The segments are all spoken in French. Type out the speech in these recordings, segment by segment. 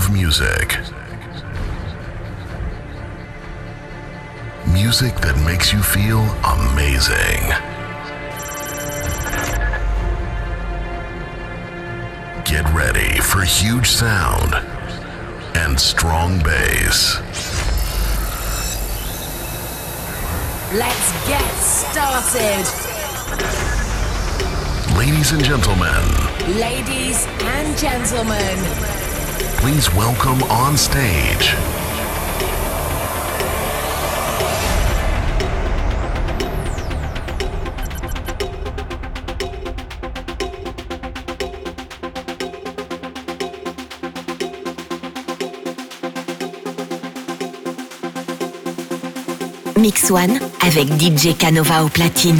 of music. Music that makes you feel amazing. Get ready for huge sound and strong bass. Let's get started. Ladies and gentlemen, Ladies and gentlemen, please welcome on stage Mix One avec DJ Canova au platine.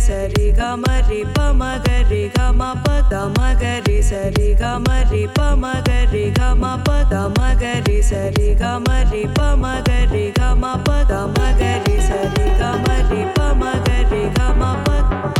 सरि गीपा माग ी गा मा धरि सरि गा मी पग रे गरि सरि गा मी पग री गा मा दी सरि गीपा माग े गा मा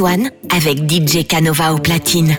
One avec DJ Canova au platine.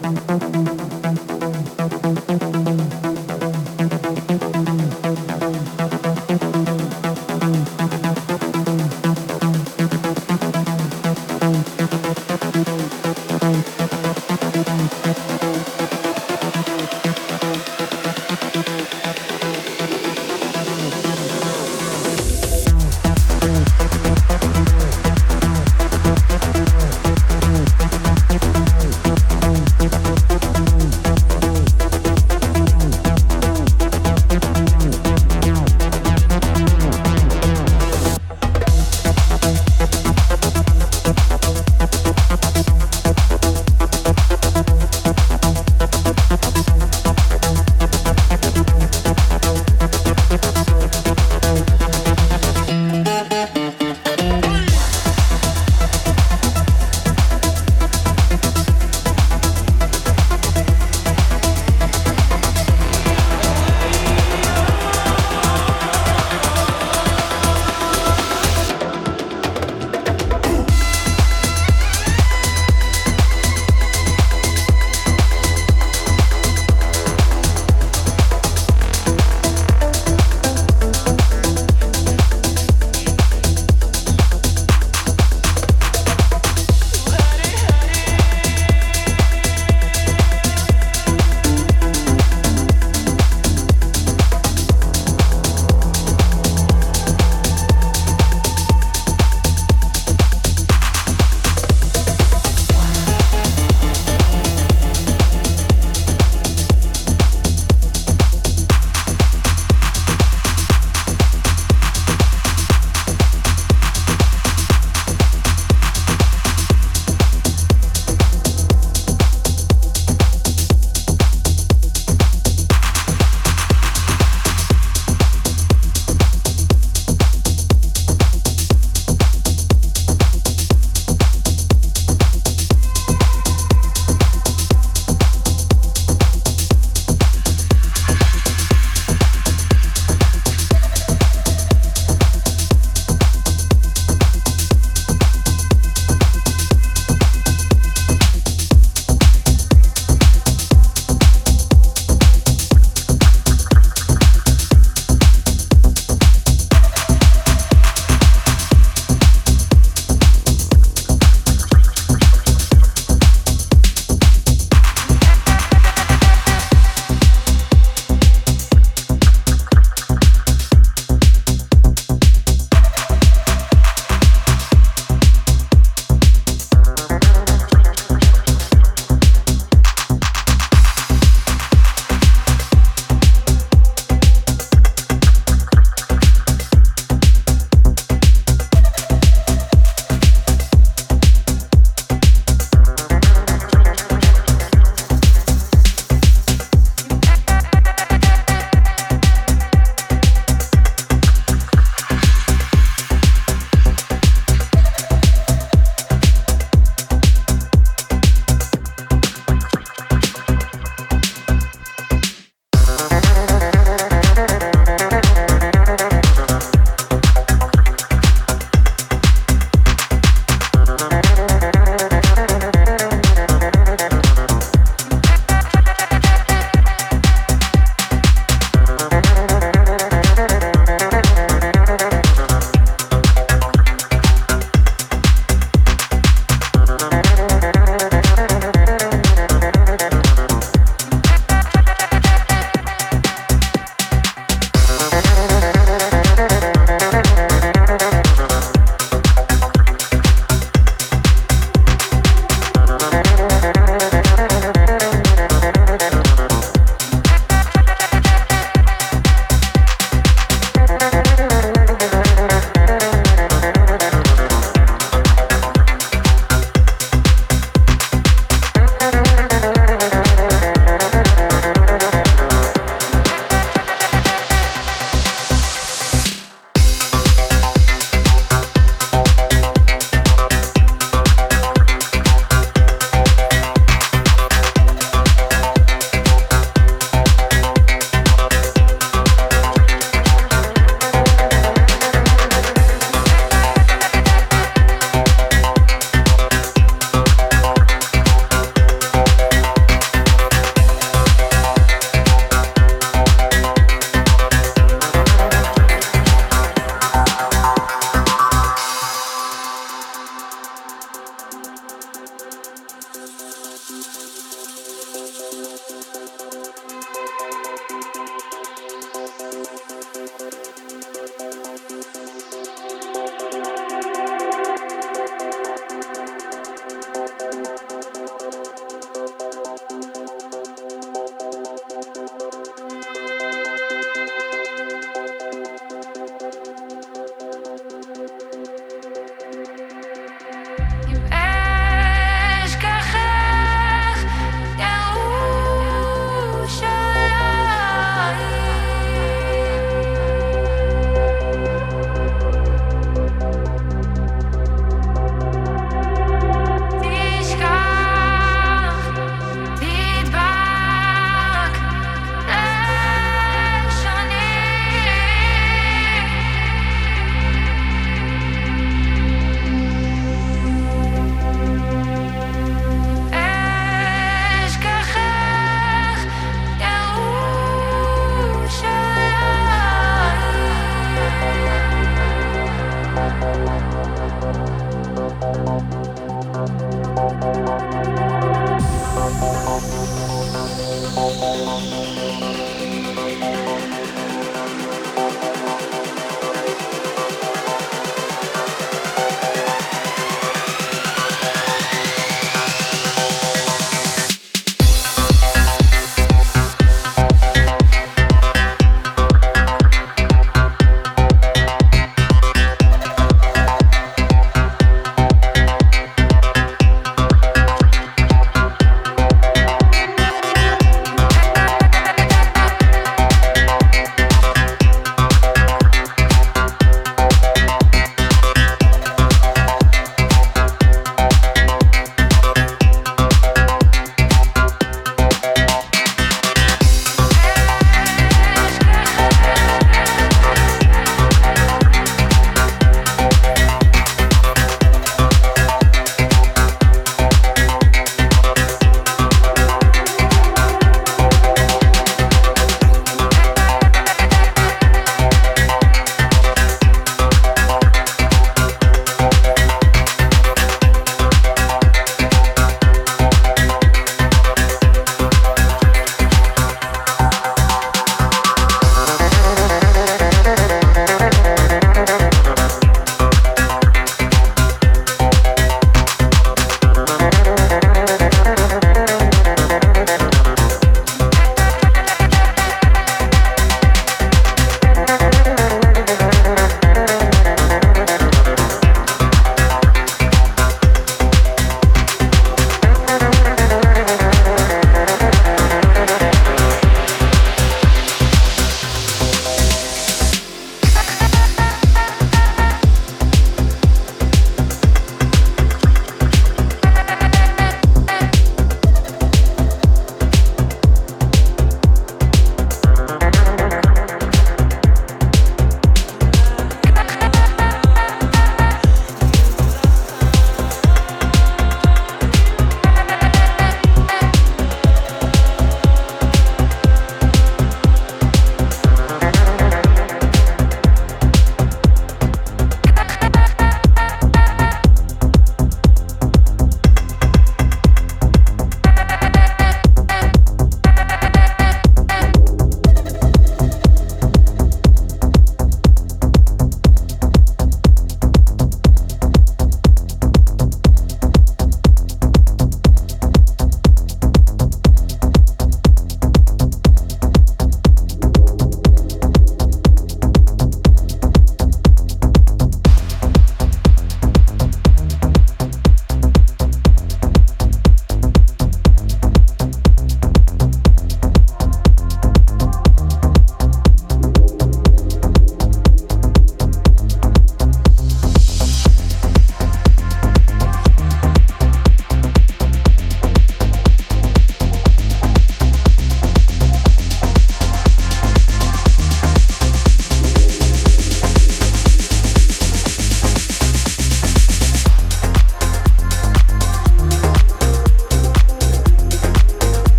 Thank you.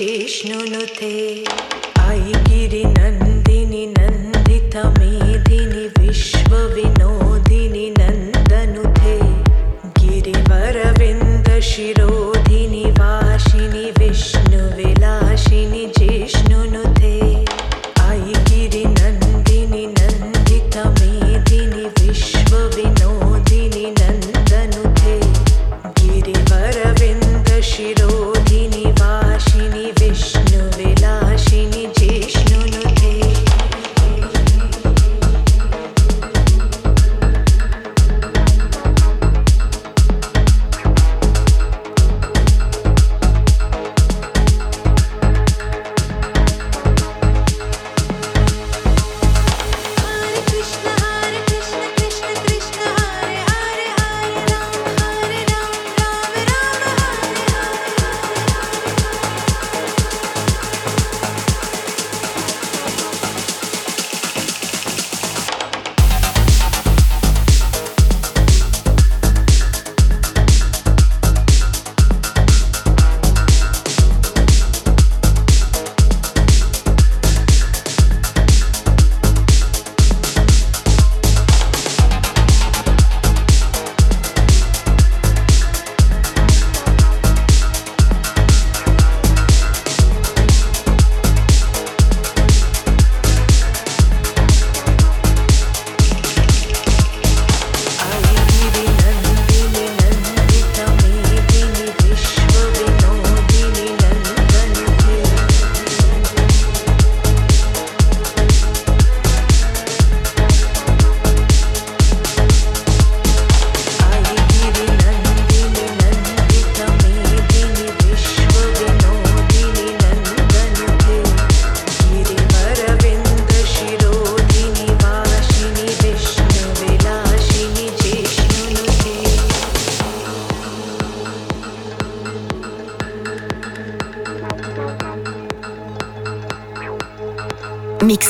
উঠে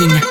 Machine.